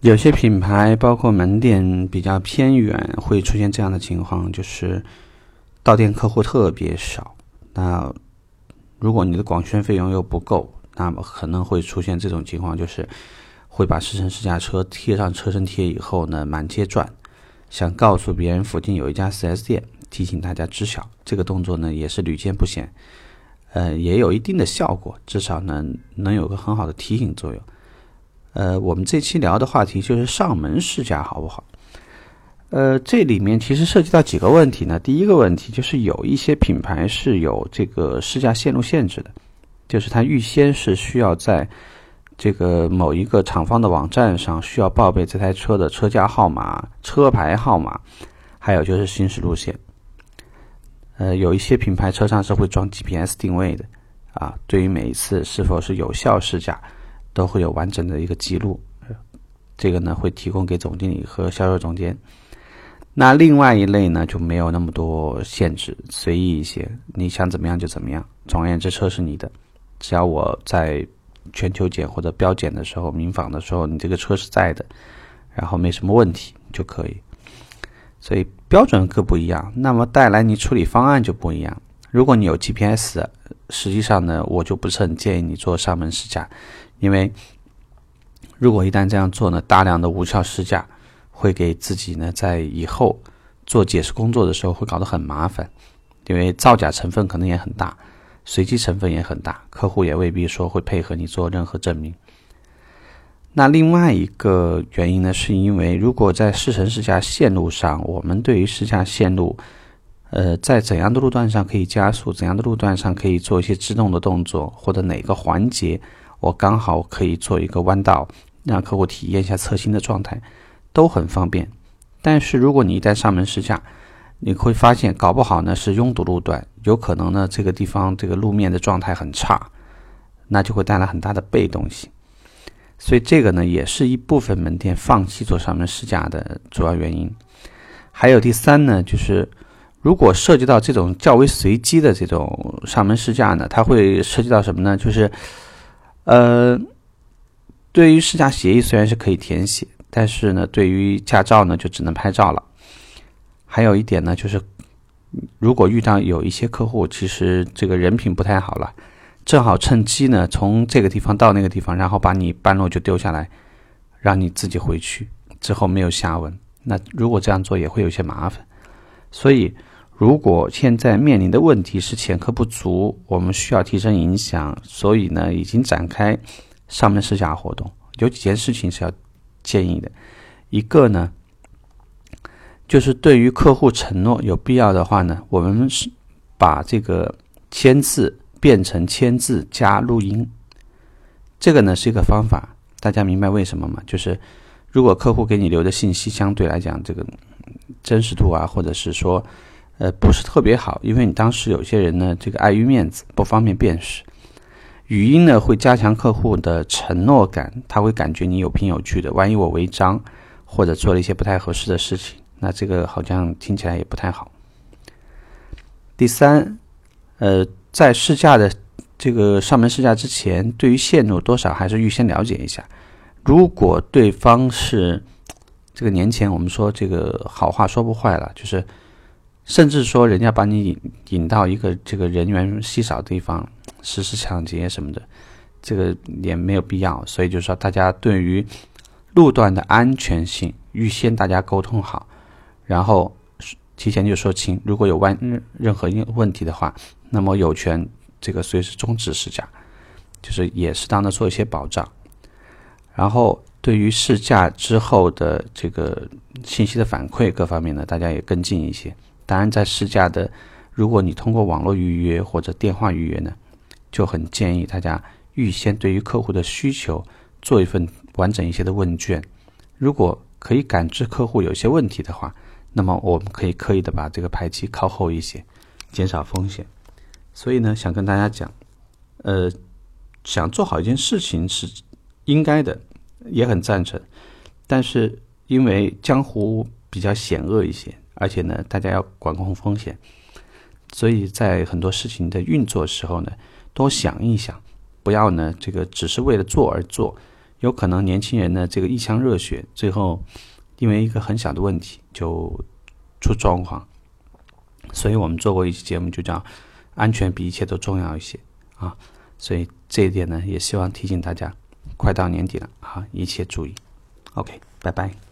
有些品牌包括门店比较偏远，会出现这样的情况，就是到店客户特别少。那如果你的广宣费用又不够，那么可能会出现这种情况，就是会把试乘试驾车贴上车身贴以后呢，满街转，想告诉别人附近有一家 4S 店，提醒大家知晓。这个动作呢，也是屡见不鲜，呃，也有一定的效果，至少呢，能有个很好的提醒作用。呃，我们这期聊的话题就是上门试驾好不好？呃，这里面其实涉及到几个问题呢。第一个问题就是有一些品牌是有这个试驾线路限制的，就是它预先是需要在这个某一个厂方的网站上需要报备这台车的车架号码、车牌号码，还有就是行驶路线。呃，有一些品牌车上是会装 GPS 定位的，啊，对于每一次是否是有效试驾，都会有完整的一个记录。这个呢会提供给总经理和销售总监。那另外一类呢，就没有那么多限制，随意一些，你想怎么样就怎么样。总而言之，车是你的，只要我在全球检或者标检的时候、民访的时候，你这个车是在的，然后没什么问题就可以。所以标准各不一样，那么带来你处理方案就不一样。如果你有 GPS，实际上呢，我就不是很建议你做上门试驾，因为如果一旦这样做呢，大量的无效试驾。会给自己呢，在以后做解释工作的时候会搞得很麻烦，因为造假成分可能也很大，随机成分也很大，客户也未必说会配合你做任何证明。那另外一个原因呢，是因为如果在试乘试驾线路上，我们对于试驾线路，呃，在怎样的路段上可以加速，怎样的路段上可以做一些制动的动作，或者哪个环节我刚好可以做一个弯道，让客户体验一下侧倾的状态。都很方便，但是如果你一旦上门试驾，你会发现搞不好呢是拥堵路段，有可能呢这个地方这个路面的状态很差，那就会带来很大的被动性。所以这个呢也是一部分门店放弃做上门试驾的主要原因。还有第三呢，就是如果涉及到这种较为随机的这种上门试驾呢，它会涉及到什么呢？就是呃，对于试驾协议虽然是可以填写。但是呢，对于驾照呢，就只能拍照了。还有一点呢，就是如果遇到有一些客户，其实这个人品不太好了，正好趁机呢，从这个地方到那个地方，然后把你半路就丢下来，让你自己回去，之后没有下文。那如果这样做也会有些麻烦。所以，如果现在面临的问题是前科不足，我们需要提升影响，所以呢，已经展开上门试驾活动。有几件事情是要。建议的一个呢，就是对于客户承诺有必要的话呢，我们是把这个签字变成签字加录音。这个呢是一个方法，大家明白为什么吗？就是如果客户给你留的信息相对来讲这个真实度啊，或者是说呃不是特别好，因为你当时有些人呢这个碍于面子不方便辨识。语音呢会加强客户的承诺感，他会感觉你有凭有据的。万一我违章或者做了一些不太合适的事情，那这个好像听起来也不太好。第三，呃，在试驾的这个上门试驾之前，对于线路多少还是预先了解一下。如果对方是这个年前我们说这个好话说不坏了，就是甚至说人家把你引引到一个这个人员稀少的地方。实施抢劫什么的，这个也没有必要。所以就是说，大家对于路段的安全性，预先大家沟通好，然后提前就说清。如果有万任何问题的话，那么有权这个随时终止试驾，就是也适当的做一些保障。然后对于试驾之后的这个信息的反馈各方面呢，大家也跟进一些。当然，在试驾的，如果你通过网络预约或者电话预约呢？就很建议大家预先对于客户的需求做一份完整一些的问卷。如果可以感知客户有些问题的话，那么我们可以刻意的把这个排期靠后一些，减少风险。所以呢，想跟大家讲，呃，想做好一件事情是应该的，也很赞成。但是因为江湖比较险恶一些，而且呢，大家要管控风险，所以在很多事情的运作时候呢。多想一想，不要呢，这个只是为了做而做，有可能年轻人的这个一腔热血，最后因为一个很小的问题就出状况。所以我们做过一期节目，就叫“安全比一切都重要一些”啊。所以这一点呢，也希望提醒大家，快到年底了啊，一切注意。OK，拜拜。